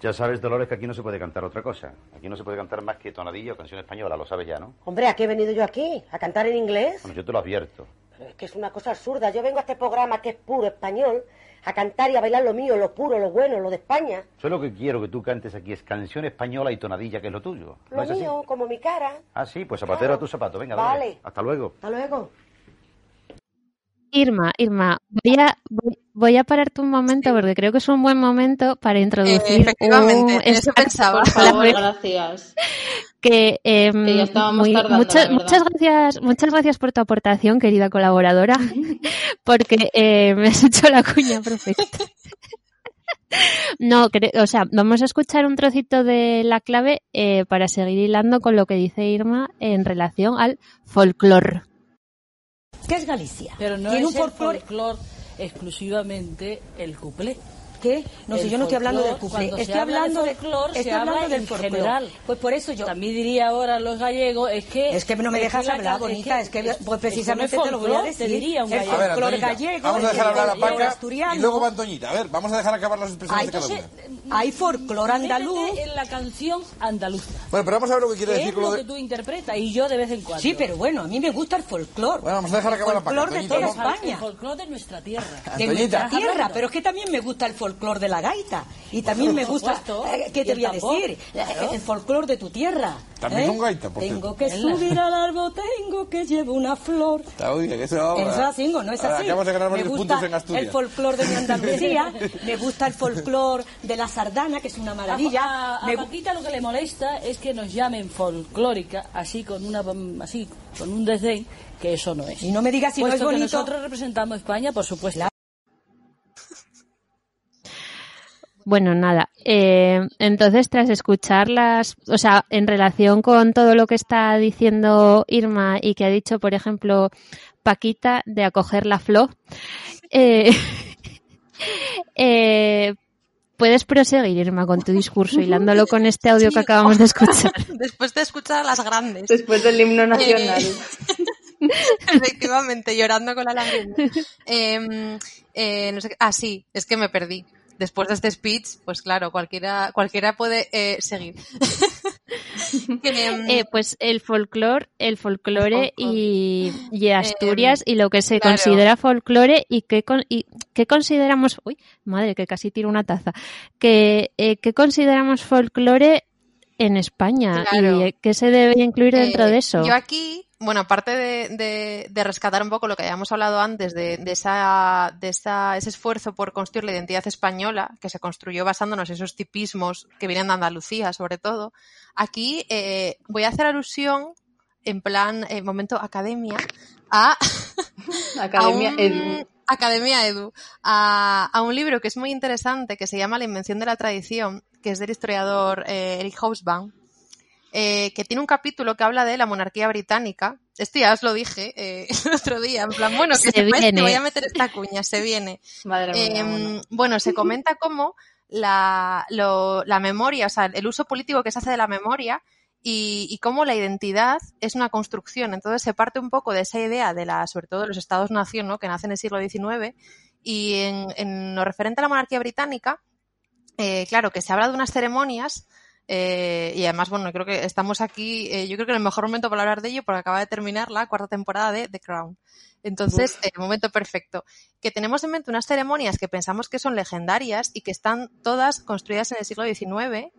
Ya sabes, Dolores, que aquí no se puede cantar otra cosa. Aquí no se puede cantar más que tonadillo o canción española, lo sabes ya, ¿no? Hombre, ¿a qué he venido yo aquí? ¿A cantar en inglés? Bueno, yo te lo advierto. Pero es que es una cosa absurda. Yo vengo a este programa que es puro español a cantar y a bailar lo mío, lo puro, lo bueno, lo de España. Yo lo que quiero que tú cantes aquí es canción española y tonadilla, que es lo tuyo. ¿No Lo es así? mío, como mi cara. Ah, sí, pues zapatero Claro. a tu zapato. Venga, Vale. Hasta luego. Hasta luego. Irma, Irma, voy a, voy, voy a pararte un momento porque creo que es un buen momento para introducir efectivamente, un en eso pensaba. Por favor, gracias. que, Que ya estábamos muy- tardando, muchas, gracias, muchas gracias por tu aportación, querida colaboradora, porque eh, me has hecho la cuña perfecta. No, o sea, vamos a escuchar un trocito de la clave eh, para seguir hilando con lo que dice Irma en relación al folclore. ¿Qué es Galicia? Pero no Tiene es un el folclore. folclore exclusivamente el cuplé. ¿Qué? No sé, El yo no estoy hablando del cuplé. Estoy habla de hablando de folclore, se estoy habla hablando del en folclore. general. Pues por eso yo. También diría ahora los gallegos, es que... Es que no me dejas que la hablar, bonita. Es que, es- pues es precisamente no es te lo voy a decir. Te diría un el gallego. A ver, folclore Antonita, gallego, vamos a el dejar hablar a Paca asturiano. y luego va Antoñita. A ver, vamos a dejar acabar las expresiones de cada una. hay folclore andaluz. En la canción andaluza. Bueno, pero vamos a ver lo que quiere que decir es con lo que de... tú interpretas y yo de vez en cuando. Sí, pero bueno, a mí me gusta el folclore. Bueno, vamos a dejar acabar la Paca. folclore de Antoñita, toda. España. El folclore de nuestra tierra. de nuestra tierra, pero es que también me gusta el folclore de la gaita y también me gusta, eh, ¿qué te voy a decir? Claro. El folclore de tu tierra. También ¿eh? con gaita, por Tengo cierto. que subir al árbol, tengo que llevar una flor. Está muy bien, eso no es así. Acabamos de ganar me gusta puntos en Asturias. el folclore de mi Andalucía, me gusta el folclore de la sardana, que es una maravilla. A, a- a Me- Paquita lo que le molesta es que nos llamen folclórica, así con una así con un desdén, que eso no es. y no me digas si no es Puesto que bonito. nosotros representamos España, por supuesto. Bueno, nada. eh, entonces, tras escuchar las, o sea, en relación con todo lo que está diciendo Irma y que ha dicho, por ejemplo, Paquita de acoger la flor, eh, eh, puedes proseguir, Irma, con tu discurso, hilándolo con este audio Sí, que acabamos de escuchar. Después de escuchar a las grandes. Después del himno nacional. Efectivamente, llorando con la lágrima. Eh, eh, no sé qué- ah, sí, es que me perdí. Después de este speech, pues claro, cualquiera, cualquiera puede eh, seguir. Que, em, Eh, pues el folclore, el folclore y, y Asturias y lo que se claro. considera folclore y qué, con- y qué consideramos, uy, madre, que casi tiro una taza, que, eh, qué consideramos folclore en España Claro. y qué se debe incluir dentro Eh, de eso. Yo aquí, bueno, aparte de, de- de rescatar un poco lo que habíamos hablado antes de, de esa, de esa- ese esfuerzo por construir la identidad española, que se construyó basándonos en esos tipismos que vienen de Andalucía, sobre todo, aquí eh, voy a hacer alusión, en plan, eh, momento academia, a Academia a un- Edu. Academia Edu, a, a un libro que es muy interesante, que se llama La invención de la tradición, que es del historiador eh, Eric Hobsbawm, eh, que tiene un capítulo que habla de la monarquía británica. Esto ya os lo dije eh, el otro día, en plan, bueno, que Se viene. voy a meter esta cuña, se viene. Madre mía. Eh, bueno. bueno, se comenta cómo la, lo- la memoria, o sea, el uso político que se hace de la memoria y, y cómo la identidad es una construcción. Entonces se parte un poco de esa idea de la, sobre todo de los estados-nación, ¿no? que nacen en el siglo XIX y en, en lo referente a la monarquía británica, eh, claro, que se habla de unas ceremonias eh, y además, bueno, creo que estamos aquí, eh, yo creo que en el mejor momento para hablar de ello porque acaba de terminar la cuarta temporada de The Crown. Entonces, eh, momento perfecto. Que tenemos en mente unas ceremonias que pensamos que son legendarias y que están todas construidas en el siglo XIX,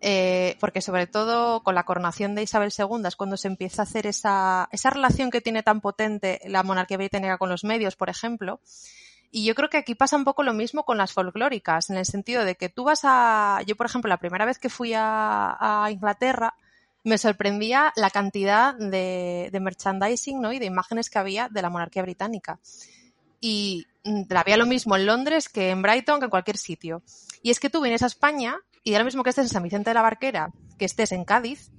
eh, porque sobre todo con la coronación de Isabel II es cuando se empieza a hacer esa, esa relación que tiene tan potente la monarquía británica con los medios, por ejemplo. Y yo creo que aquí pasa un poco lo mismo con las folclóricas, en el sentido de que tú vas a. Yo, por ejemplo, la primera vez que fui a, a Inglaterra, me sorprendía la cantidad de, de merchandising ¿no? y de imágenes que había de la monarquía británica. Y mm, había lo mismo en Londres que en Brighton, que en cualquier sitio. Y es que tú vienes a España y da lo mismo que estés en San Vicente de la Barquera, que estés en Cádiz,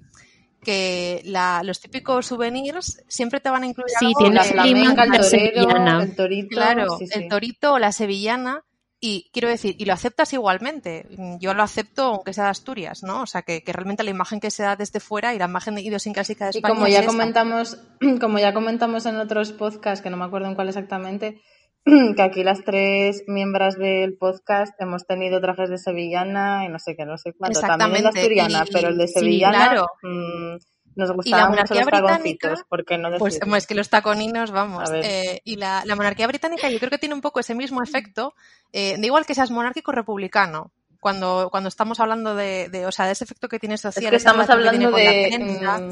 que la- los típicos souvenirs siempre te van a incluir Sí, algo tiene La flamenca, el la torero, sevillana. el torito. Claro, sí, sí. el torito o la sevillana. Y quiero decir, y lo aceptas igualmente. Yo lo acepto aunque sea de Asturias, ¿no? O sea, que, que realmente la imagen que se da desde fuera y la imagen idiosincrásica de Y España como es ya esa. comentamos, como ya comentamos en otros podcasts, que no me acuerdo en cuál exactamente, que aquí las tres miembros del podcast hemos tenido trajes de sevillana y no sé qué, no sé cuánto. También el de asturiana, y- pero el de sí, sevillana claro. mm, nos gustaban mucho los taconcitos, ¿por qué no Pues es que los taconinos, vamos. Eh, y la, la monarquía británica yo creo que tiene un poco ese mismo efecto, eh, da igual que seas monárquico republicano. Cuando, cuando estamos hablando de, de, o sea, de ese efecto que tiene social, es que esa estamos que hablando de, prensa, mm,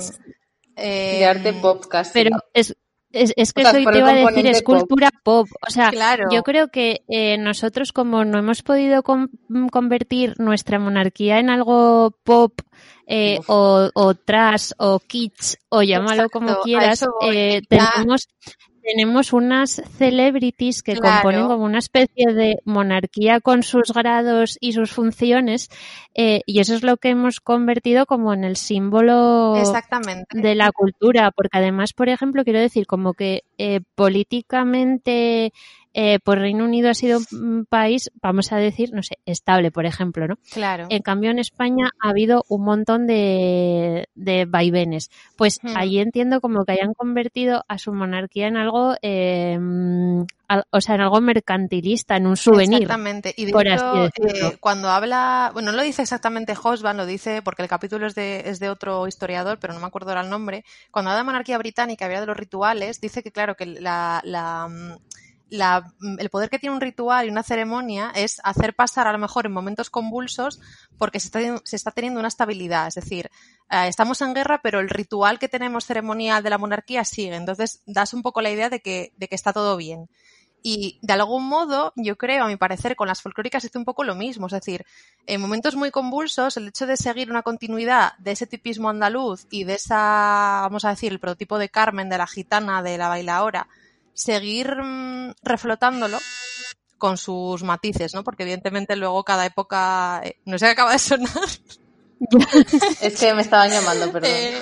eh, de arte pop casi. Pero es, es, es que O sea, por te iba a decir, es pop. cultura pop. O sea, Claro. yo creo que eh, nosotros como no hemos podido con- convertir nuestra monarquía en algo pop eh, o, o trash o kitsch o llámalo como Exacto, quieras, eh, tenemos tenemos unas celebrities que Claro. componen como una especie de monarquía con sus grados y sus funciones eh, y eso es lo que hemos convertido como en el símbolo Exactamente. de la cultura, porque además, por ejemplo, quiero decir, como que eh, políticamente, eh, pues Reino Unido ha sido un país, vamos a decir, no sé, estable, por ejemplo, ¿no? Claro. En cambio, en España ha habido un montón de, de vaivenes. Pues Hmm. allí entiendo como que hayan convertido a su monarquía en algo, eh, o sea, en algo mercantilista, en un souvenir. Exactamente. Y de por hecho, eh, cuando habla, bueno, no lo dice exactamente Hosban, lo dice porque el capítulo es de, es de otro historiador, pero no me acuerdo ahora el nombre. Cuando habla de monarquía británica, habla de los rituales, dice que, claro, que la, la, mm, la- mm, el poder que tiene un ritual y una ceremonia es hacer pasar a lo mejor en momentos convulsos porque se está, se está teniendo una estabilidad. Es decir, eh, estamos en guerra, pero el ritual que tenemos ceremonial de la monarquía sigue. Entonces, das un poco la idea de que, de que está todo bien. Y de algún modo, yo creo, a mi parecer, con las folclóricas hace un poco lo mismo. Es decir, en momentos muy convulsos, el hecho de seguir una continuidad de ese tipismo andaluz y de esa, vamos a decir, el prototipo de Carmen, de la gitana, de la bailaora, seguir mm, reflotándolo con sus matices, ¿no? Porque evidentemente luego cada época, eh, no sé qué acaba de sonar, Es que me estaban llamando, perdón. eh,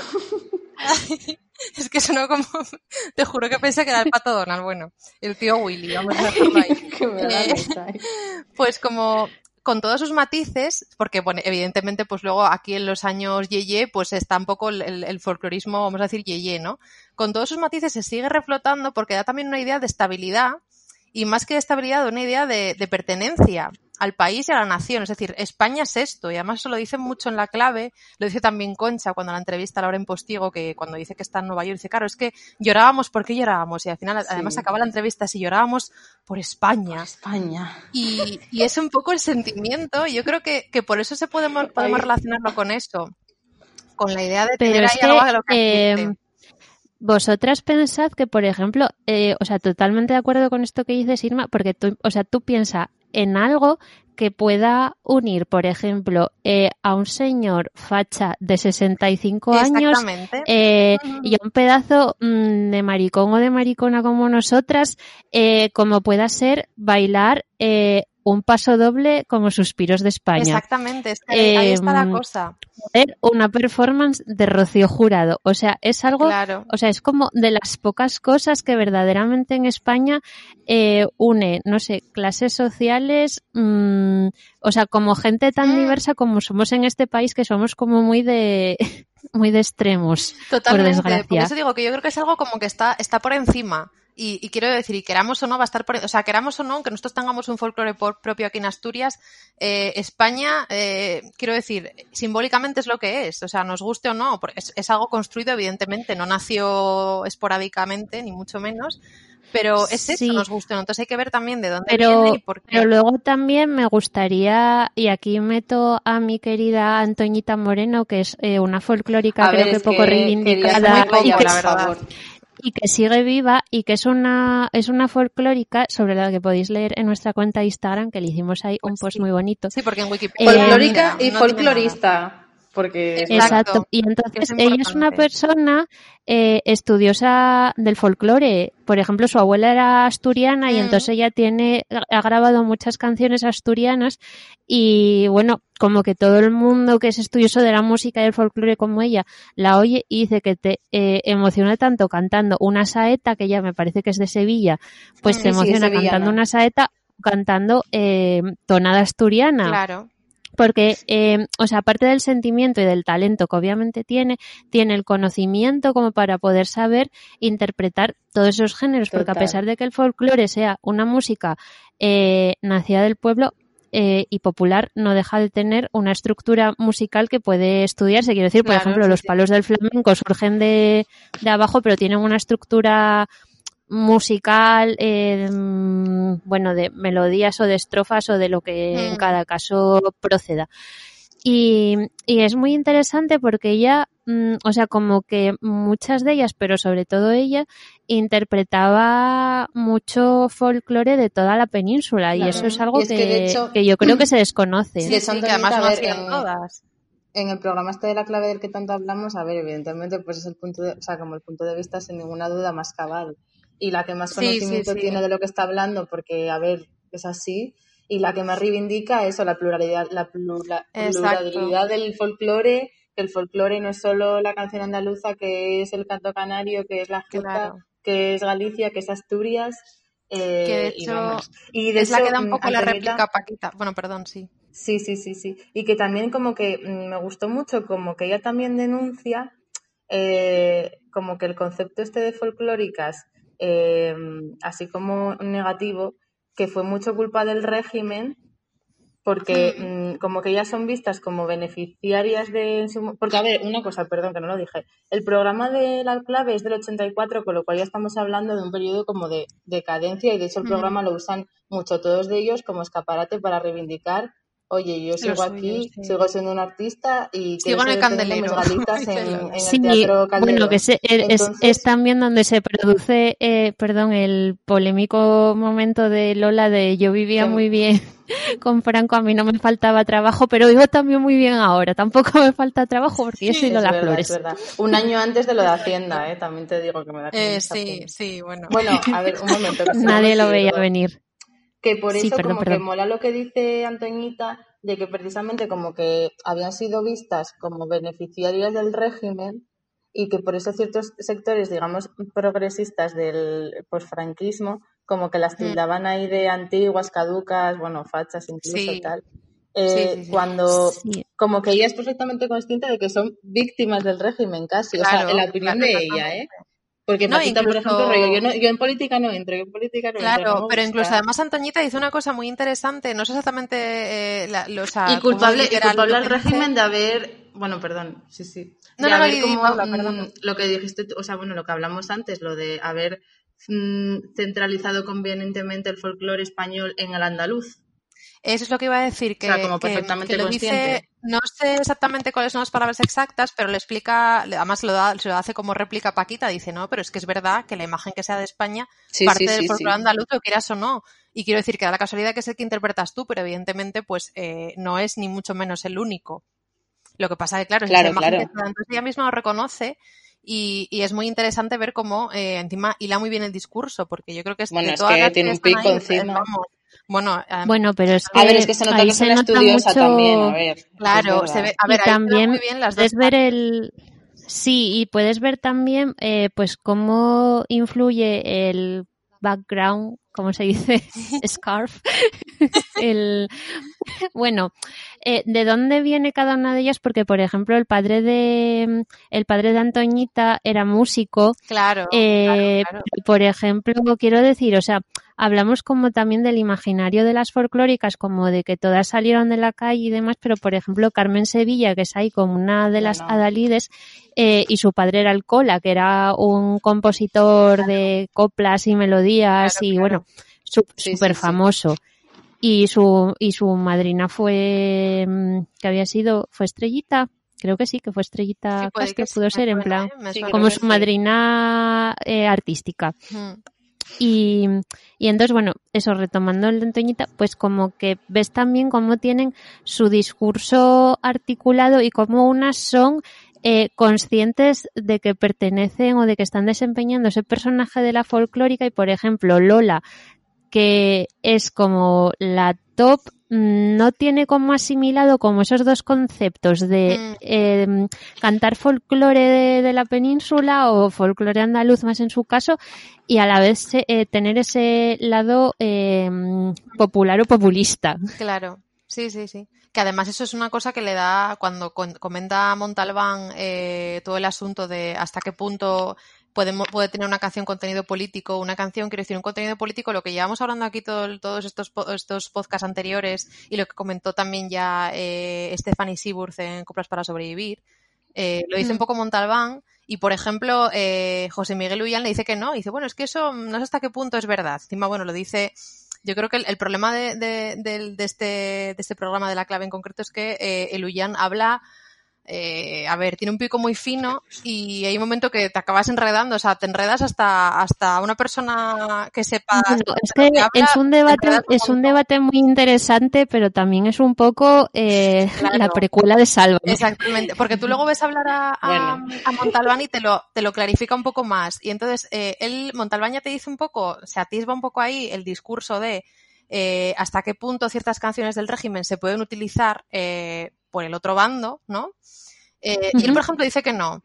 es que sonó como, te juro que pensé que era el pato Donald, bueno, el tío Willy, vamos a dejarlo ahí. eh. Pues como con todos sus matices, porque bueno, evidentemente pues luego aquí en los años Yeye pues está un poco el, el- el folclorismo, vamos a decir Yeye, ¿no? Con todos sus matices se sigue reflotando porque da también una idea de estabilidad y más que de estabilidad, una idea de, de pertenencia al país y a la nación. Es decir, España es esto y además eso lo dicen mucho en la clave, lo dice también Concha cuando la entrevista a Laura en Postigo, que cuando dice que está en Nueva York, dice, claro, es que llorábamos, ¿por qué llorábamos? Y al final además acaba la entrevista si llorábamos por España. España. Y, y es un poco el sentimiento, y yo creo que, que por eso se podemos, podemos relacionarlo con eso, con la idea de Pero tener es ahí que, algo de lo que eh. Vosotras pensad que, por ejemplo, eh, o sea, totalmente de acuerdo con esto que dices, Irma, porque tú, o sea, tú piensas en algo que pueda unir, por ejemplo, eh, a un señor facha de 65 años eh, y a un pedazo mm, de maricón o de maricona como nosotras, eh, como pueda ser bailar eh, un paso doble como Suspiros de España. Exactamente, es que ahí- ahí está la Em, cosa. Una performance de Rocío Jurado. O sea, es algo Claro. o sea, es como de las pocas cosas que verdaderamente en España eh, une, no sé, clases sociales, mm, o sea, como gente tan Mm. diversa como somos en este país, que somos como muy de, muy de extremos, Totalmente. por desgracia. eso digo que yo creo que es algo como que está, está por encima. Y, y quiero decir, y queramos o no, va a estar por, o sea, queramos o no, aunque nosotros tengamos un folclore por- propio aquí en Asturias, eh, España, eh, quiero decir, simbólicamente es lo que es. O sea, nos guste o no, porque es, es algo construido, evidentemente, no nació esporádicamente, ni mucho menos. Pero es eso, Sí. nos guste o no. Entonces hay que ver también de dónde Pero, viene y por qué. pero luego también me gustaría, y aquí meto a mi querida Antoñita Moreno, que es eh, una folclórica A creo ver, que poco que reivindicada muy y que la verdad. Y que sigue viva y que es una es una folclórica sobre la que podéis leer en nuestra cuenta de Instagram que le hicimos ahí un Pues post sí. muy bonito. Sí, porque en Wikipedia. Eh, Folclórica no y folclorista. Porque Exacto. Exacto. Y entonces es ella es una persona eh, estudiosa del folclore. Por ejemplo, su abuela era asturiana y Mm. entonces ella tiene ha grabado muchas canciones asturianas y bueno, como que todo el mundo que es estudioso de la música y del folclore como ella la oye y dice que te eh, emociona tanto cantando una saeta que ya me parece que es de Sevilla, pues Mm, te sí, emociona cantando una saeta cantando eh, tonada asturiana Claro. Porque, eh, o sea, aparte del sentimiento y del talento que obviamente tiene, tiene el conocimiento como para poder saber interpretar todos esos géneros, porque a pesar de que el folclore sea una música eh, nacida del pueblo, eh, y popular no deja de tener una estructura musical que puede estudiarse. Quiero decir, por Claro, ejemplo, sí, los sí. palos del flamenco surgen de, de abajo, pero tienen una estructura musical, eh, bueno, de melodías o de estrofas o de lo que en Mm. cada caso proceda. Y, y es muy interesante porque ella, mm, o sea, como que muchas de ellas, pero sobre todo ella, interpretaba mucho folclore de toda la península y eso es algo es que, que, de hecho, que yo creo que se desconoce. Sí, Sí, son sí, que además no hacían en- todas. en el programa este de la clave del que tanto hablamos, a ver, evidentemente, pues es el punto de, o sea, como el punto de vista sin ninguna duda más cabal. Y la que más Sí, sí, conocimiento sí. tiene de lo que está hablando, porque, a ver, es así. Y la que más reivindica eso, la pluralidad, la plura- pluralidad del folclore, que el folclore no es solo la canción andaluza, que es el canto canario, que es la jota, Claro. que es Galicia, que es Asturias. eh, Que de hecho. Y de es la hecho, que da un mm, poco la réplica a Paquita. Bueno, perdón, sí. Sí, sí, sí, sí. Y que también como que mm, me gustó mucho, como que ella también denuncia eh, como que el concepto este de folclóricas, eh, así como negativo, que fue mucho culpa del régimen, porque mm, como que ellas son vistas como beneficiarias de... su- Porque, a ver, una cosa, perdón que no lo dije. El programa de la clave es del 84, con lo cual ya estamos hablando de un periodo como de decadencia y de hecho el Mm. programa lo usan mucho todos de ellos como escaparate para reivindicar, oye, yo sigo suyo, aquí, sí. sigo siendo un artista y Sigo en el mis candelero, en, en Sí, el Teatro Calderón. bueno, que se- es, es- Entonces- es también donde se produce, eh, perdón, el polémico momento de Lola de yo vivía Sí. muy bien con Franco, a mí no me faltaba trabajo, pero vivo también muy bien ahora, tampoco me falta trabajo porque yo soy Es Lola verdad, Flores. es verdad. Un año antes de lo de Hacienda, ¿eh? también te digo que me da Eh, sí, sí, bueno. Bueno, a ver, un momento. Nadie lo veía venir. Que por Sí, eso perdón, como que mola lo que dice Antoñita, de que precisamente como que habían sido vistas como beneficiarias del régimen y que por eso ciertos sectores, digamos, progresistas del posfranquismo, como que las Mm. tildaban ahí de antiguas, caducas, bueno, fachas incluso Sí. y tal. Eh, sí, sí. Cuando como que ella es perfectamente consciente de que son víctimas del régimen casi, o sea, en la opinión claro, de ella, ¿eh? Porque No, Paquita, por ejemplo, yo, no, yo en política no entro, yo en política no entro. no Claro, pero incluso además Antoñita dice una cosa muy interesante, no sé exactamente eh, la, lo- o sea, y culpable, y culpable al régimen de haber, bueno, perdón, sí, sí, No, de no, no, haber di, como, Paula, mm, lo que dijiste, o sea, bueno, lo que hablamos antes, lo de haber mm, centralizado convenientemente el folclore español en el andaluz. Eso es lo que iba a decir, que, O sea, como perfectamente que lo consciente. dice, no sé exactamente cuáles son las palabras exactas, pero le explica, además lo da, se lo hace como réplica Paquita, dice, no, pero es que es verdad que la imagen que sea de España Sí, parte sí, del sí, folclore andaluz, lo quieras o no. Y quiero decir que da la casualidad que es el que interpretas tú, pero evidentemente, pues, eh, no es ni mucho menos el único. Lo que pasa que, claro, es Claro, claro. que. Entonces ella misma lo reconoce y, y es muy interesante ver cómo, eh, encima, hila muy bien el discurso, porque yo creo que es Bueno, es todas que las tiene un pico ahí, encima. vamos, bueno, eh, Bueno, pero es que, A ver, es que se nota que es una estudiosa mucho... también, a ver. Claro, se ve, a ver, y ahí se ve también muy bien las dos puedes ver el sí y puedes ver también eh, pues cómo influye el background cómo se dice scarf. El bueno eh, de dónde viene cada una de ellas porque por ejemplo el padre de el padre de Antoñita era músico Claro, eh, claro, Por ejemplo, quiero decir, o sea, hablamos como también del imaginario de las folclóricas, como de que todas salieron de la calle y demás, pero por ejemplo, Carmen Sevilla, que es ahí como una de las no. adalides, eh, y su padre era el Cola, que era un compositor de coplas y melodías Claro, y claro. bueno, su- Sí, sí, súper sí. Y su, y su madrina fue, mm, que había sido, fue Estrellita, creo que sí, que fue Estrellita Sí, que pudo ser en plan, ¿eh? Sí, como su madrina eh, artística. Mm. Y, y entonces, bueno, eso retomando el de Antoñita, pues como que ves también cómo tienen su discurso articulado y cómo unas son eh, conscientes de que pertenecen o de que están desempeñando ese personaje de la folclórica y, por ejemplo, Lola, que es como la top, mm, no tiene como asimilado como esos dos conceptos de Mm. eh, cantar folclore de, de la península o folclore andaluz más en su caso y a la vez eh, tener ese lado eh, popular o populista. Claro. Sí, sí, sí. Que además eso es una cosa que le da, cuando comenta Montalbán eh, todo el asunto de hasta qué punto puede, mo- puede tener una canción contenido político, una canción, quiero decir, un contenido político, lo que llevamos hablando aquí todo, todos estos, estos podcasts anteriores y lo que comentó también ya eh, Stephanie Seaworth en Coplas para sobrevivir, eh, lo dice un poco Montalbán y, por ejemplo, eh, José Miguel Ullán le dice que no. Y dice, bueno, es que eso no sé hasta qué punto es verdad. Encima, bueno, lo dice... Yo creo que el, el problema de, de- de este, de este programa de la clave en concreto es que eh, el Ullán habla... eh, a ver, tiene un pico muy fino y hay un momento que te acabas enredando, o sea, te enredas hasta, hasta una persona que sepa de es que habla, es un te debate, un es un debate muy interesante, pero también es un poco eh, la precuela de Salva. Exactamente, porque tú luego ves hablar a, a, Bueno. a Montalbán y te lo, te lo clarifica un poco más. Y entonces, eh, él, Montalbán ya te dice un poco, se atisba un poco ahí el discurso de eh, hasta qué punto ciertas canciones del régimen se pueden utilizar eh, por el otro bando, ¿no? Eh, Y él, por ejemplo, dice que no.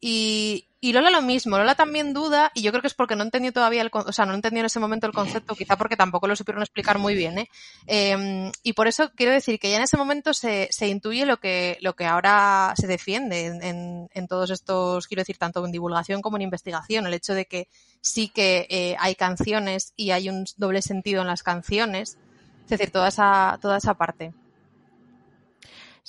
Y, y Lola lo mismo, Lola también duda, y yo creo que es porque no entendió todavía el, o sea, no entendió en ese momento el concepto, quizá porque tampoco lo supieron explicar muy bien, ¿eh? Eh, y por eso quiero decir que ya en ese momento se, se intuye lo que, lo que ahora se defiende en, en- en todos estos, quiero decir, tanto en divulgación como en investigación, el hecho de que sí que eh, hay canciones y hay un doble sentido en las canciones, es decir, toda esa, toda esa parte.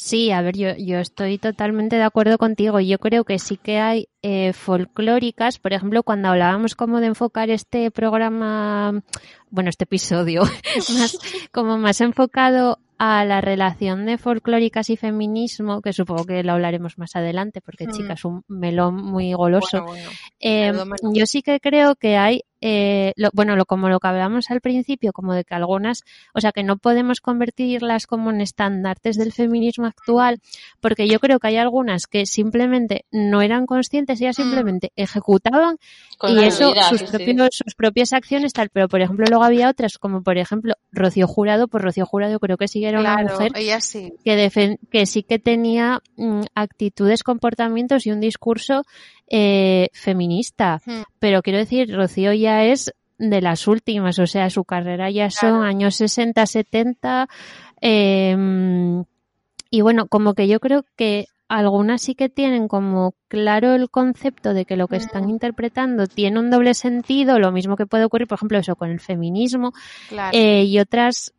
Sí, a ver, yo, yo estoy totalmente de acuerdo contigo. Yo creo que sí que hay eh, folclóricas, por ejemplo, cuando hablábamos como de enfocar este programa, bueno, este episodio, más, como más enfocado a la relación de folclóricas y feminismo, que supongo que lo hablaremos más adelante, porque Mm. chica es un melón muy goloso. Bueno, bueno. Eh, Menudo melón. yo sí que creo que hay, eh, lo- bueno, lo, como lo que hablábamos al principio, como de que algunas, o sea, que no podemos convertirlas como en estandartes del feminismo actual, porque yo creo que hay algunas que simplemente no eran conscientes, ellas Mm. simplemente ejecutaban Con y eso, vida, sus, sí, sí. propios, sus propias acciones, tal, pero por ejemplo luego había otras, como por ejemplo Rocío Jurado, pues Rocío Jurado creo que sí que era una mujer ella sí. que sí que tenía mm, actitudes, comportamientos y un discurso eh, feminista. Mm. Pero quiero decir, Rocío ya es de las últimas, o sea, su carrera ya son años 60, 70. eh, y bueno, como que yo creo que algunas sí que tienen como claro el concepto de que lo que están Mm. interpretando tiene un doble sentido, lo mismo que puede ocurrir, por ejemplo, eso con el feminismo, Claro. eh, y otras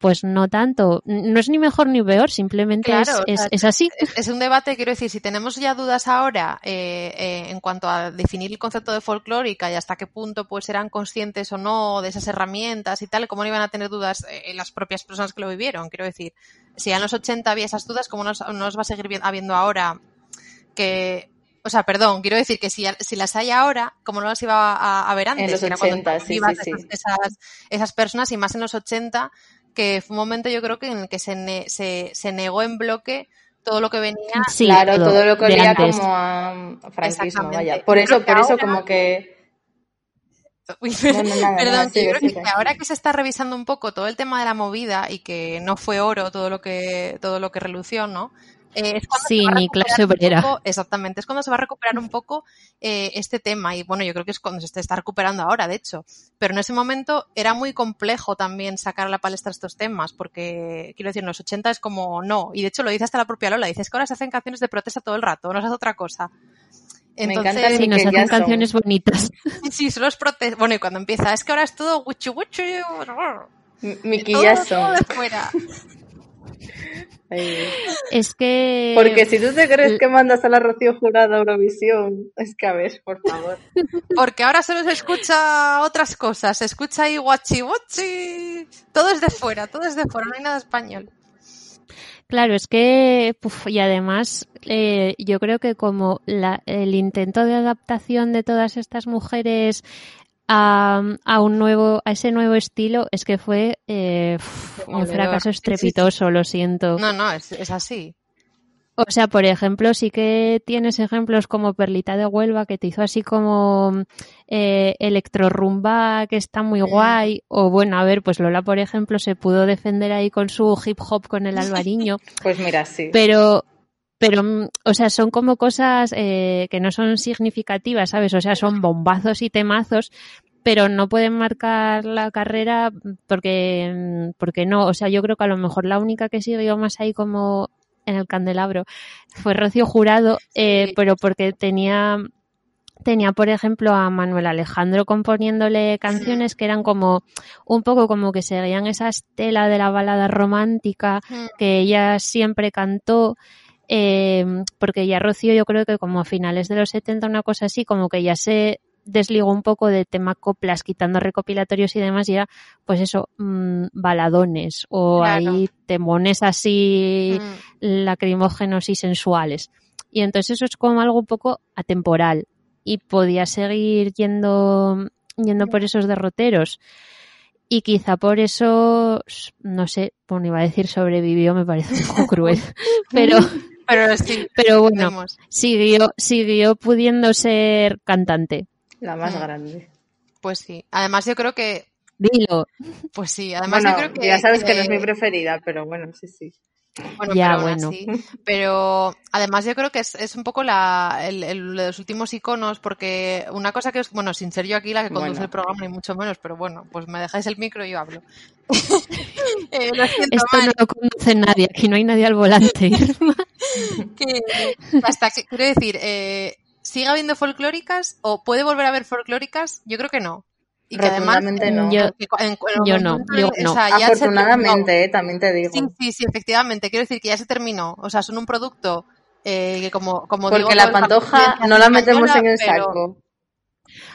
pues no tanto. No es ni mejor ni peor, simplemente Claro, es, es, así. Es, un debate, quiero decir, si tenemos ya dudas ahora eh, eh, en cuanto a definir el concepto de folclórica y hasta qué punto pues eran conscientes o no de esas herramientas y tal, ¿cómo no iban a tener dudas eh, las propias personas que lo vivieron? Quiero decir, si ya en los 80 había esas dudas, ¿cómo nos, nos va a seguir habiendo ahora que... O sea, perdón, quiero decir que si, si las hay ahora, como no las iba a, a ver antes, los era cuando 80, estaban sí, sí, sí. Esas, personas y más en los 80, que fue un momento yo creo que en el que se, ne- se, se negó en bloque todo lo que venía Sí, claro, todo, lo que olía como a franquismo, vaya. Por eso, por eso ahora- como que... Uy, No, no, nada, Perdón, nada, yo creo que ahora que se está revisando un poco todo el tema de la movida y que no fue oro todo lo que todo lo que relució, ¿no? Eh, es cuando Sí, se va a ni recuperar clase un obrera. poco- exactamente, es cuando se va a recuperar un poco eh, este tema y bueno, yo creo que es cuando se está recuperando ahora, de hecho. Pero en ese momento era muy complejo también sacar a la palestra estos temas porque, quiero decir, en los 80 es como no, y de hecho lo dice hasta la propia Lola, dice es que ahora se hacen canciones de protesta todo el rato, no se hace otra cosa. Me encanta Sí, nos hacen son- canciones bonitas. Sí, solo es protesta. Bueno, y cuando empieza, es que ahora es todo. M- Todo, Miquillazo. todo de fuera. Es que... Porque si tú te crees que mandas a la Rocío Jurado a Eurovisión, es que a ver, por favor. Porque ahora solo se escucha otras cosas. Se escucha ahí guachi guachi. Todo es de fuera, todo es de fuera, no hay nada español. Claro, es que, puf, y además, eh, yo creo que como la- el intento de adaptación de todas estas mujeres a, a un nuevo, a ese nuevo estilo, es que fue eh, un fracaso estrepitoso, lo siento. No, no, es, es así. O sea, por ejemplo, sí que tienes ejemplos como Perlita de Huelva, que te hizo así como eh, electrorumba, que está muy guay. O bueno, a ver, pues Lola, por ejemplo, se pudo defender ahí con su hip hop con el albariño. Pues mira, sí. pero pero mm, o sea son como cosas eh, que no son significativas sabes o sea son bombazos y temazos pero no pueden marcar la carrera porque, porque no. O sea, yo creo que a lo mejor la única que siguió más ahí como en el candelabro fue Rocío Jurado, eh, Sí. pero porque tenía tenía por ejemplo a Manuel Alejandro componiéndole canciones que eran como un poco como que seguían esa estela de la balada romántica Mm. que ella siempre cantó eh, porque ya Rocío yo creo que como a finales de los 70 una cosa así como que ya se desligó un poco de tema coplas quitando recopilatorios y demás y era pues eso mm, baladones o Claro. ahí temones así Mm. lacrimógenos y sensuales. Y entonces eso es como algo un poco atemporal y podía seguir yendo, yendo por esos derroteros. Y quizá por eso, no sé, bueno, iba a decir sobrevivió, me parece un poco cruel, pero, Pero sí, pero bueno, siguió, siguió pudiendo ser cantante. La más Mm. grande. Pues sí. Además, yo creo que. Dilo. Pues sí, además Bueno, yo creo que. ya sabes que no es mi preferida, pero bueno, sí, sí. Bueno, Ya, pero aún bueno. así. Pero además yo creo que es, es un poco la, el, los últimos iconos, porque una cosa que es, bueno, sin ser yo aquí la que conduce Bueno. el programa, ni mucho menos, pero bueno, pues me dejáis el micro y yo hablo. Eh, lo Esto no lo conoce nadie, aquí no hay nadie al volante. que hasta que- quiero decir, eh, ¿sigue habiendo folclóricas o puede volver a haber folclóricas? Yo creo que no. Y que además, no. Yo- que en- en el yo no, o sea. Afortunadamente, eh, también te digo. Sí, sí, sí, efectivamente. Quiero decir que ya se terminó. O sea, son un producto eh, que como, como Porque digo, la pantoja no la metemos en el pero- saco.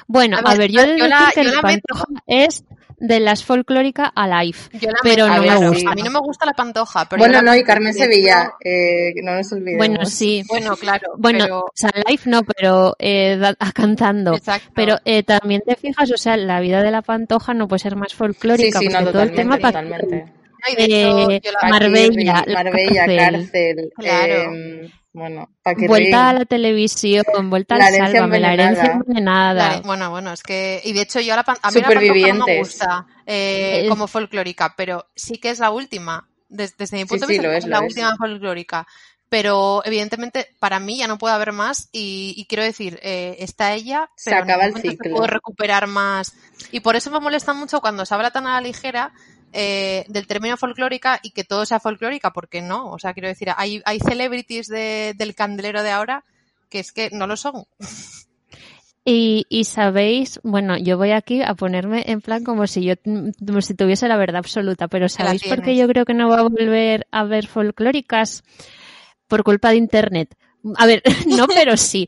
Bueno, A a ver, yo yo la- decir que yo la la meto- pantoja es de las folclóricas alive. Yo la Pero no a me ver, gusta. A mí no me gusta la pantoja, pero Bueno, no, y Carmen Sevilla, eh, no nos olvidemos. Bueno, sí. Bueno, claro. Bueno, pero- o sea, live no, pero eh, cantando. exacto. Pero eh, también te fijas, o sea, la vida de la pantoja no puede ser más Sí, folclórica, sí, no, porque todo el tema totalmente. No, y de hecho, eh, yo la- Marbella, la Marbella, cárcel. cárcel. Claro. eh, bueno, Paquirri. vuelta a la televisión, vuelta La al herencia sálvame, la herencia envenenada. Claro, bueno, bueno, es que. Y de hecho, yo a la, a mí la no me gusta eh, Es- como folclórica, pero sí que es la última. Des- desde mi punto sí, de vista, lo es es, la lo es. última folclórica. Pero evidentemente, para mí ya no puede haber más. Y, y quiero decir, eh, está ella, Se pero en acaba el se ciclo. puede recuperar más. Y por eso me molesta mucho cuando se habla tan a la ligera. Eh, del término folclórica y que todo sea folclórica, porque no, o sea, quiero decir, hay, hay celebrities de- del candelero de ahora que es que no lo son. Y, y sabéis, bueno, yo voy aquí a ponerme en plan como si yo como si tuviese la verdad absoluta, pero ¿sabéis por qué yo creo que no va a volver a ver folclóricas? Por culpa de internet. A ver, no, pero sí.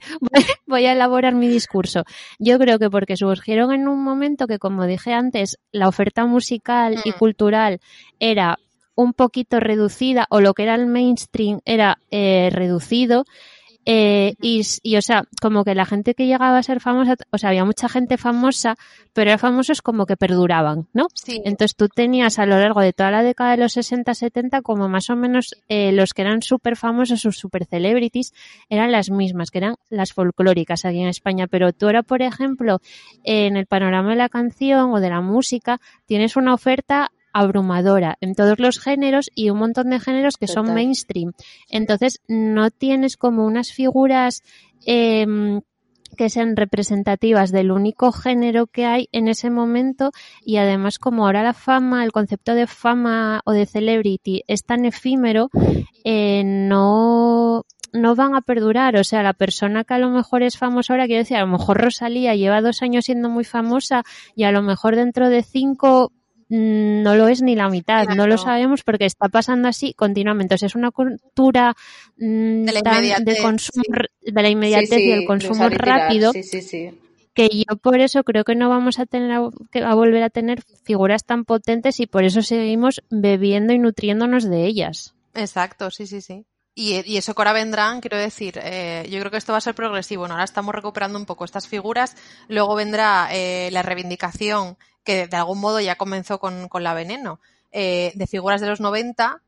Voy, a elaborar mi discurso. Yo creo que porque surgieron en un momento que, como dije antes, la oferta musical y Mm. cultural era un poquito reducida o lo que era el mainstream era eh, reducido eh, y, y, o sea, como que la gente que llegaba a ser famosa, o sea, había mucha gente famosa, pero eran famosos como que perduraban, ¿no? Sí, Entonces tú tenías a lo largo de toda la década de los 60-70 como más o menos eh, los que eran súper famosos o súper celebrities eran las mismas, que eran las folclóricas aquí en España. Pero tú ahora, por ejemplo, en el panorama de la canción o de la música, tienes una oferta abrumadora en todos los géneros y un montón de géneros que son mainstream. Entonces no tienes como unas figuras em, que sean representativas del único género que hay en ese momento y además como ahora la fama, el concepto de fama o de celebrity es tan efímero, eh, no no van a perdurar, o sea, la persona que a lo mejor es famosa ahora, quiero decir, a lo mejor Rosalía lleva dos años siendo muy famosa y a lo mejor dentro de cinco no lo es ni la mitad, no lo sabemos porque está pasando así continuamente. O sea, es una cultura mm, De la de consumo, sí. de la inmediatez sí, y el consumo rápido que yo por eso creo que no vamos a tener a, volver a tener figuras tan potentes y por eso seguimos bebiendo y nutriéndonos de ellas. Exacto, sí, sí, sí. Y, y eso que ahora vendrán, quiero decir, eh, yo creo que esto va a ser progresivo. ¿no? Ahora estamos recuperando un poco estas figuras, luego vendrá eh, la reivindicación, que de algún modo ya comenzó con, con la veneno, eh, de figuras de los 90,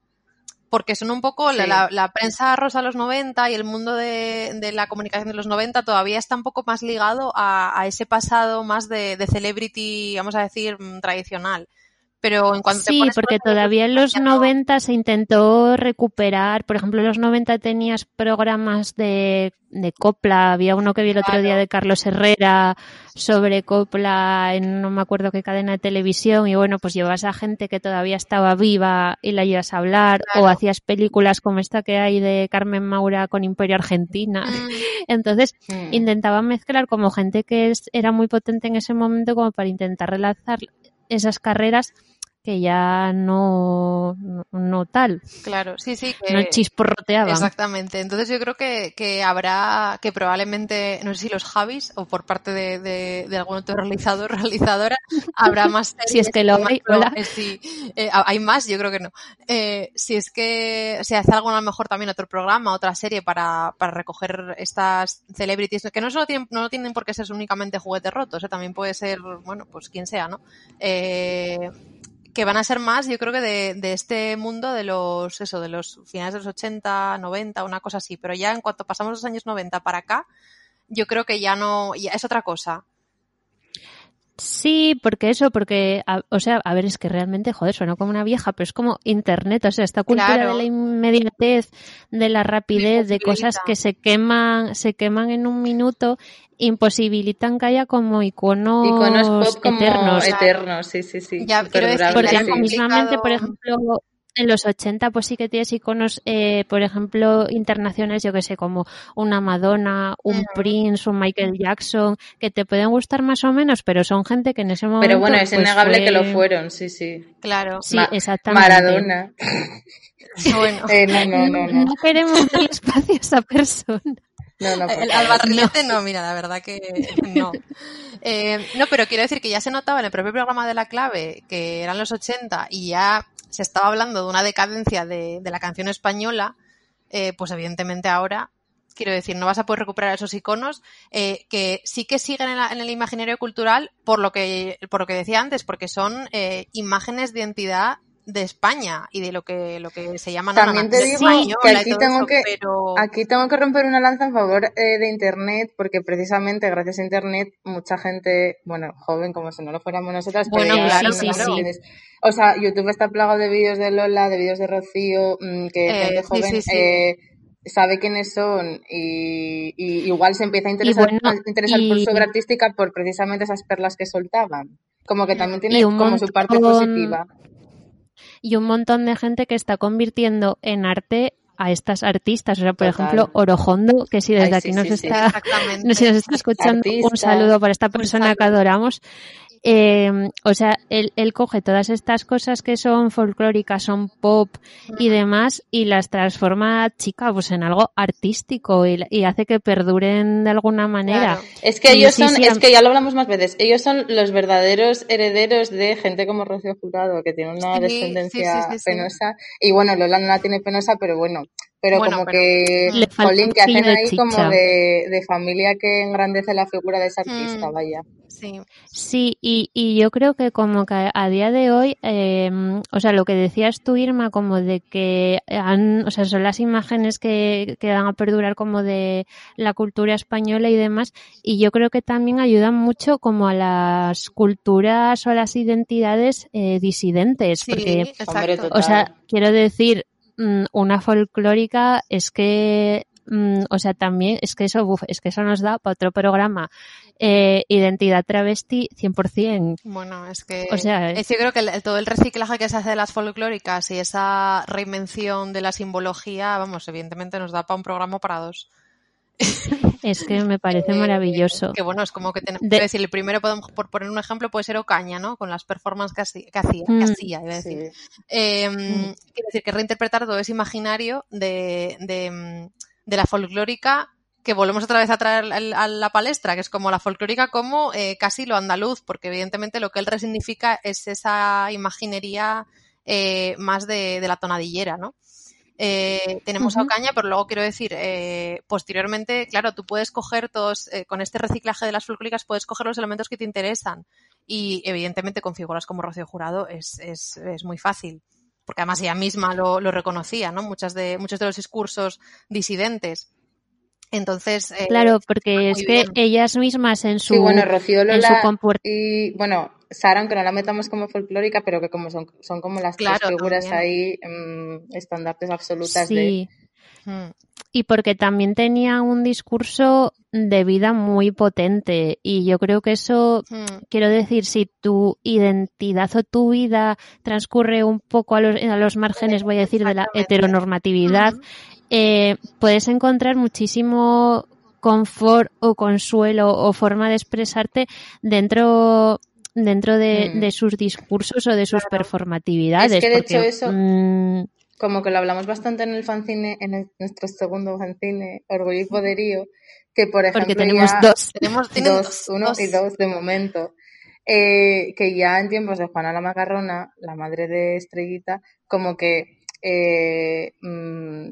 porque son un poco la, Sí. la- la prensa rosa de los 90 y el mundo de, de la comunicación de los 90 todavía está un poco más ligado a, a ese pasado más de, de celebrity, vamos a decir, mm, tradicional pero en cuanto Sí, porque todavía en los ya no. 90 se intentó recuperar, por ejemplo, en los 90 tenías programas de, de copla, había uno que vi el otro día de Carlos Herrera sobre copla en no me acuerdo qué cadena de televisión y bueno, pues llevas a gente que todavía estaba viva y la llevas a hablar Claro. o hacías películas como esta que hay de Carmen Maura con Imperio Argentina. Mm, Entonces, Mm. intentaban mezclar como gente que es- era muy potente en ese momento como para intentar relanzar esas carreras que ya no, no, no tal, claro, sí, sí. Que... no. Exactamente. Entonces yo creo que, que habrá, que probablemente, no sé si los Javis o por parte de, de, de algún otro realizador realizadora, habrá más Si es que lo hay, más- hola. eh, sí, eh, hay más, yo creo que no. Eh, si es que se hace algo a lo mejor también otro programa, otra serie para, para recoger estas celebrities, que no solo tienen, no tienen por qué ser únicamente juguetes rotos, eh, también puede ser, bueno, pues quien sea, ¿no? Eh, que van a ser más, yo creo que de, de este mundo de los, eso, de los finales de los 80, 90, una cosa así. Pero ya en cuanto pasamos los años 90 para acá, yo creo que ya no, ya es otra cosa. Sí, porque eso, porque, a- o sea, a ver, es que realmente, joder, suena como una vieja, pero es como internet, o sea, esta cultura Claro. de la inmediatez, de la rapidez, de cosas que se queman, se queman en un minuto, imposibilitan que haya como iconos, Iconos pop como eternos. eternos, sí, sí, sí. Ya, quiero decir, Porque mismamente, por ejemplo, en los 80 pues sí que tienes iconos, eh, por ejemplo, internacionales, yo que sé, como una Madonna, un. Prince, un Michael Jackson, que te pueden gustar más o menos, pero son gente que en ese momento... Pero bueno, es pues, innegable fue- que lo fueron, sí, sí. Claro. Sí, Ma- exactamente. Maradona. Bueno. Eh, no, no, no, no. No queremos dar espacio a esa persona. No, no, El, al barrilete no, mira, la verdad que no. Eh, no, pero quiero decir que ya se notaba en el propio programa de La Clave, que eran los 80, y ya se estaba hablando de una decadencia de, la canción española, eh, pues evidentemente ahora, quiero decir, no vas a poder recuperar esos iconos, eh, que sí que siguen en, la- en el imaginario cultural por lo que, por lo que decía antes, porque son eh, imágenes de identidad de España y de lo que, lo que se llama También te digo que aquí tengo eso, que- pero... Aquí tengo que romper una lanza en favor eh, de Internet, porque precisamente gracias a Internet mucha gente, bueno, joven como si no lo fuéramos nosotras, pero Bueno, ya claro, sí, sí, ¿me sí. O sea, YouTube está plagado de vídeos de Lola, de vídeos de Rocío, mm, que Eh, gente joven eh, sabe quiénes son y, y igual se empieza a interesar, bueno, a interesar por su obra artística por precisamente esas perlas que soltaban. Como que también tiene como su parte positiva. Y un montón de gente que está convirtiendo en arte a estas artistas. O sea, por Total. ejemplo, Orojondo, que si desde Ay, aquí nos sí, está nos está escuchando, un saludo para esta persona que adoramos. Eh, o sea, él, él coge todas estas cosas que son folclóricas, son pop y demás, y las transforma, chica, pues en algo artístico y, y hace que perduren de alguna manera. Claro. Es que Y ellos sí, son, sí, es que ya lo hablamos más veces, ellos son los verdaderos herederos de gente como Rocío Jurado, que tiene una Sí, descendencia sí, sí, sí, sí. penosa. Y bueno, Lola no la tiene penosa, pero bueno, pero Bueno, como pero- que, Le falta jolín, que hacen ahí como de familia que engrandece la figura de esa artista, Mm. vaya. Sí. Sí, y, y yo creo que como que a día de hoy, eh, o sea, lo que decías tú, Irma, como de que han, o sea, son las imágenes que, que van a perdurar como de la cultura española y demás, y yo creo que también ayudan mucho como a las culturas o a las identidades eh, disidentes, Sí, porque exacto. o sea, quiero decir, mm, una folclórica es que, mm, o sea, también es que eso, uf, es que eso nos da para otro programa. Eh, identidad travesti 100%. Bueno, es que O sea, es, yo creo que el- todo el reciclaje que se hace de las folclóricas y esa reinvención de la simbología, vamos, evidentemente nos da para un programa para dos. Es que me parece maravilloso. Que bueno, es como que tenemos, De- decir, el primero podemos, por poner un ejemplo, puede ser Ocaña, ¿no? Con las performances que hacía, que hacía, que Mm. hacía, iba a decir. Sí. Eh, Mm. Quiero decir que reinterpretar todo ese imaginario de, de, mm, de la folclórica que volvemos otra vez a traer a la palestra, que es como la folclórica como eh, casi lo andaluz, porque evidentemente lo que él resignifica es esa imaginería eh, más de, de la tonadillera, ¿no? Eh, tenemos a Ujú. Ocaña, pero luego quiero decir, eh, posteriormente, claro, tú puedes coger todos, eh, con este reciclaje de las folclóricas, puedes coger los elementos que te interesan. Y evidentemente con figuras como Rocío Jurado es, es, es muy fácil. Porque además ella misma lo, lo reconocía, ¿no? Muchas de, muchos de los discursos disidentes. Entonces. eh, Claro, porque es que bien. ellas mismas en su, Sí, bueno, Rocío en su comport- y, bueno, Sara, aunque no la metamos como folclórica, pero que como son, son como las Claro, tres figuras también. ahí mm, estandartes absolutas de... Sí. Mm. Y porque también tenía un discurso de vida muy potente. Y yo creo que eso, Mm. quiero decir, si tu identidad o tu vida transcurre un poco a los, a los márgenes, voy a decir, de la heteronormatividad. Eh, puedes encontrar muchísimo confort o consuelo o forma de expresarte dentro dentro de, Mm. de sus discursos o de sus performatividades. Es que, de porque, hecho, eso- mm, como que lo hablamos bastante en el fanzine, en el- nuestro segundo fanzine, Orgullo y Poderío, que por ejemplo porque tenemos ya- dos. Tenemos, dos, dos, uno dos. y dos de momento. Eh, que ya en tiempos de Juana la Macarrona, la madre de Estrellita, como que eh, mm,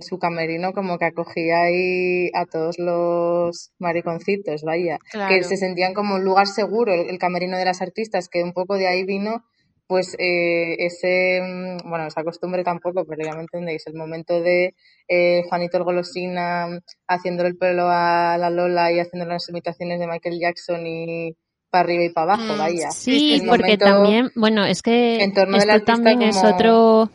su camerino como que acogía ahí a todos los mariconcitos, vaya, Claro. que se sentían como un lugar seguro, el, el camerino de las artistas, que un poco de ahí vino pues eh, ese, mm, bueno, esa costumbre tampoco, pero ya me entendéis, el momento de eh, Juanito el Golosina mm, haciéndole el pelo a la Lola y haciendo las imitaciones de Michael Jackson y para arriba y para abajo, Mm, vaya. Sí, porque momento también, bueno, es que esto también es otro,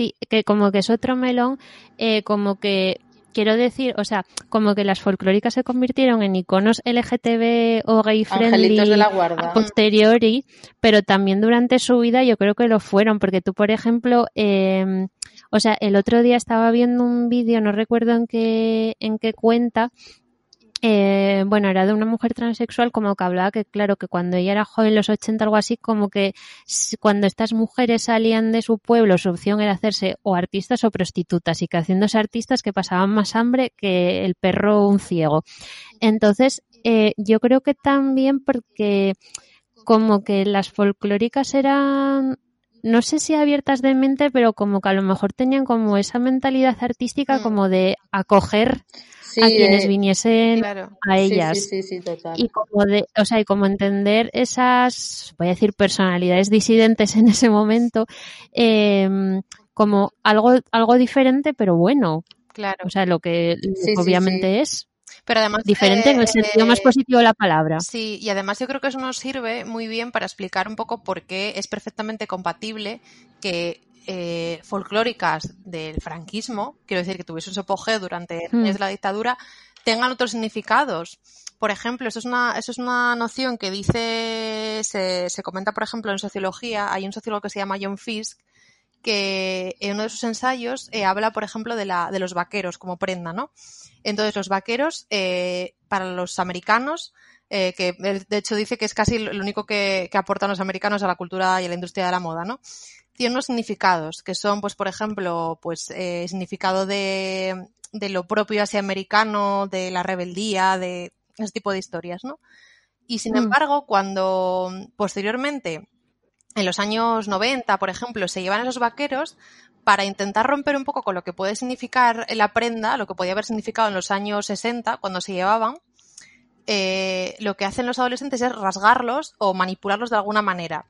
sí, que como que es otro melón, eh, como que quiero decir, o sea, como que las folclóricas se convirtieron en iconos LGTB o gay friendly de la guarda. a posteriori, pero también durante su vida yo creo que lo fueron, porque tú, por ejemplo, eh, o sea, el otro día estaba viendo un vídeo, no recuerdo en qué, en qué cuenta, eh, bueno, era de una mujer transexual como que hablaba que, claro, que cuando ella era joven, en los 80, algo así, como que cuando estas mujeres salían de su pueblo, su opción era hacerse o artistas o prostitutas, y que haciéndose artistas que pasaban más hambre que el perro un ciego. Entonces, eh, yo creo que también porque como que las folclóricas eran no sé si abiertas de mente, pero como que a lo mejor tenían como esa mentalidad artística Mm. como de acoger Sí, a quienes de- viniesen Claro. a ellas Sí, sí, sí, total. y como de, o sea, y como entender esas, voy a decir, personalidades disidentes en ese momento, eh, como algo, algo diferente, pero bueno, Claro. o sea, lo que, obviamente es Pero además. diferente en el sentido más eh, positivo de la palabra. Sí, y además yo creo que eso nos sirve muy bien para explicar un poco por qué es perfectamente compatible que eh, folclóricas del franquismo, quiero decir que tuviesen su apogeo durante Hmm. años de la dictadura, tengan otros significados. Por ejemplo, eso es una, eso es una noción que dice, se, se comenta, por ejemplo, en sociología, hay un sociólogo que se llama John Fisk, que en uno de sus ensayos eh, habla, por ejemplo, de, la, de los vaqueros como prenda, ¿no? Entonces, los vaqueros, eh, para los americanos, eh, que de hecho dice que es casi lo único que, que aportan los americanos a la cultura y a la industria de la moda, ¿no? Tiene unos significados que son, pues, por ejemplo, pues, eh, significado de, de lo propio así americano, de la rebeldía, de ese tipo de historias, ¿no? Y sin Mm. embargo, cuando posteriormente, en los años 90, por ejemplo, se llevan esos vaqueros para intentar romper un poco con lo que puede significar la prenda, lo que podía haber significado en los años 60, cuando se llevaban, eh, lo que hacen los adolescentes es rasgarlos o manipularlos de alguna manera.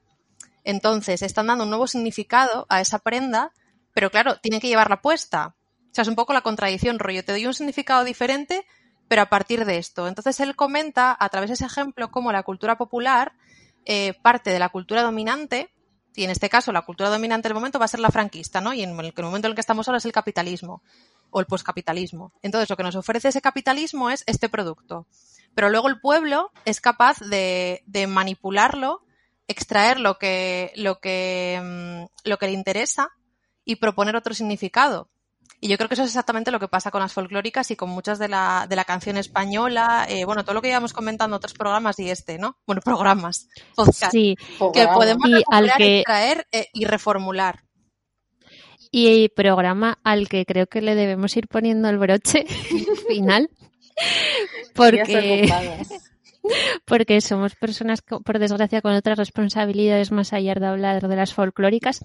Entonces, están dando un nuevo significado a esa prenda, pero claro, tienen que llevarla puesta. O sea, es un poco la contradicción, rollo. Te doy un significado diferente, pero a partir de esto. Entonces, él comenta a través de ese ejemplo cómo la cultura popular eh, parte de la cultura dominante, y en este caso la cultura dominante del momento va a ser la franquista, ¿no? Y en el, momento en el que estamos ahora es el capitalismo o el poscapitalismo. Entonces, lo que nos ofrece ese capitalismo es este producto. Pero luego el pueblo es capaz de, de manipularlo, extraer lo que, lo, que, mm, lo que le interesa y proponer otro significado. Y yo creo que eso es exactamente lo que pasa con las folclóricas y con muchas de la, de la canción española, eh, bueno, todo lo que íbamos comentando en otros programas y este, ¿no? Bueno, programas, podcast, Sí, que Programa. podemos Y al que- extraer eh, y reformular. y programa al que creo que le debemos ir poniendo el broche final, porque. porque somos personas, por desgracia, con otras responsabilidades más allá de hablar de las folclóricas.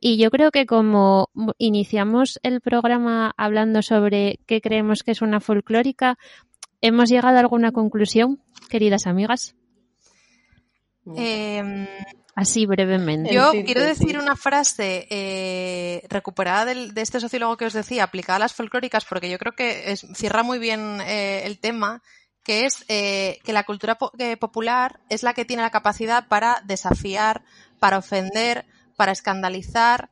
Y yo creo que como iniciamos el programa hablando sobre qué creemos que es una folclórica, hemos llegado a alguna conclusión, queridas amigas, Eh, así brevemente. En Yo quiero decir una frase eh, recuperada del- de este sociólogo que os decía, aplicada a las folclóricas, porque yo creo que es- cierra muy bien eh, el tema, que es eh, que la cultura po- eh, popular es la que tiene la capacidad para desafiar, para ofender, para escandalizar,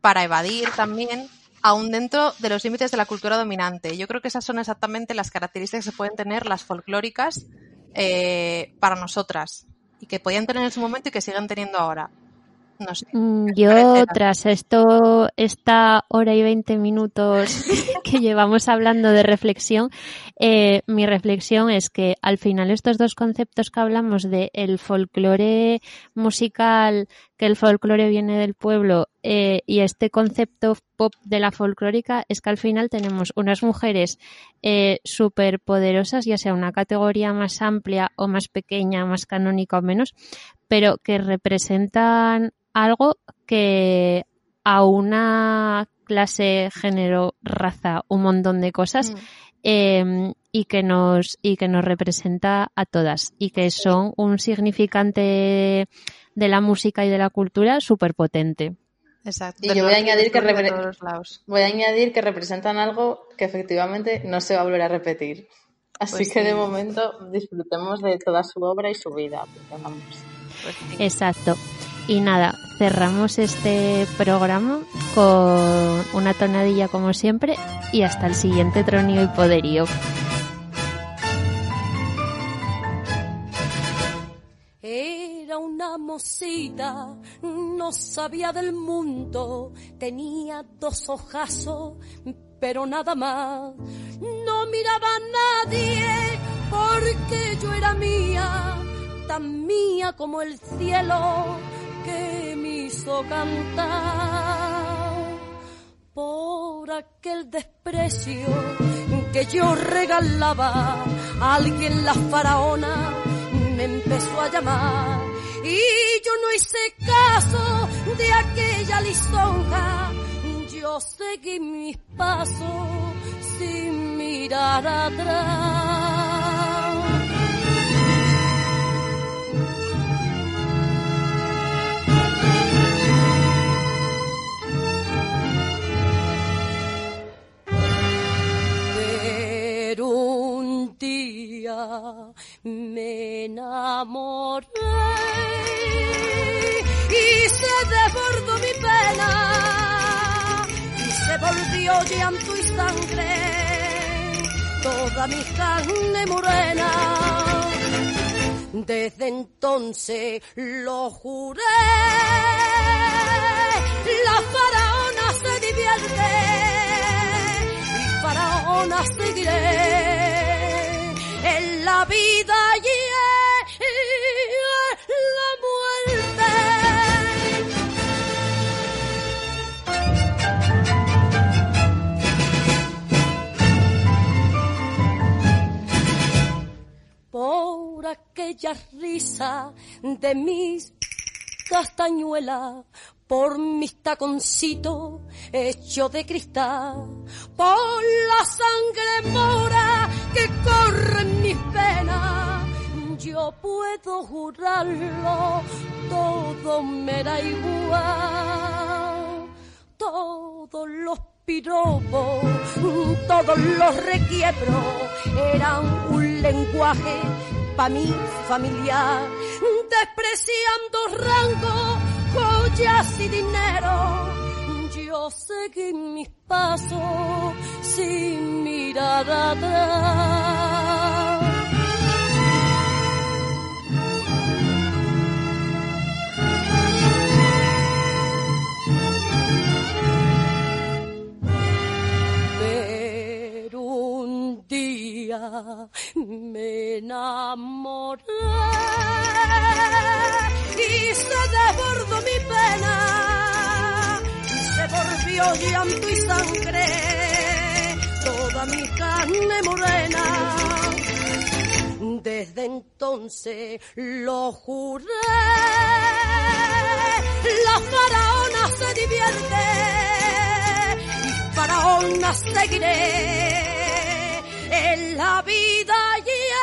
para evadir también, aún dentro de los límites de la cultura dominante. Yo creo que esas son exactamente las características que pueden tener las folclóricas eh, para nosotras y que podían tener en su momento y que siguen teniendo ahora. No sé. Mm, ¿qué Yo, tras esto, esta hora y veinte minutos que llevamos hablando de reflexión, eh, mi reflexión es que al final estos dos conceptos que hablamos de el folclore musical, que el folclore viene del pueblo, eh, y este concepto pop de la folclórica, es que al final tenemos unas mujeres eh, súper poderosas, ya sea una categoría más amplia o más pequeña, más canónica o menos, pero que representan algo que a una clase, género, raza, un montón de cosas, Mm. Eh, y que nos y que nos representa a todas y que son un significante de la música y de la cultura súper potente. Exacto. Y yo voy a añadir que. Voy a añadir que representan algo que efectivamente no se va a volver a repetir. Así Pues que de momento disfrutemos de toda su obra y su vida. porque vamos. Pues sí. Exacto. Y nada, cerramos este programa con una tonadilla como siempre y hasta el siguiente tronío y poderío. Era una mocita, no sabía del mundo, tenía dos ojazos, pero nada más. No miraba a nadie porque yo era mía, tan mía como el cielo que me hizo cantar por aquel desprecio que yo regalaba. Alguien la faraona me empezó a llamar y yo no hice caso de aquella lisonja. Yo seguí mis pasos sin mirar atrás día me enamoré y se desbordó mi pena y se volvió llanto y sangre toda mi carne morena. Desde entonces lo juré, la faraona se divierte y faraona seguiré la vida y la muerte. por aquella risa de mis castañuelas, por mis taconcitos hechos de cristal, por la sangre mora que corre en mis venas. Yo puedo jurarlo, todo me da igual todos los piropos, todos los requiebros eran un lenguaje pa' mi familiar, despreciando rango, joyas y dinero. Yo seguí mis pasos sin mirar atrás. Pero un día me enamoré y se desbordó mi pena revolvió llanto y sangre toda mi carne morena. Desde entonces lo juré, la faraona se divierte y faraona seguiré en la vida y en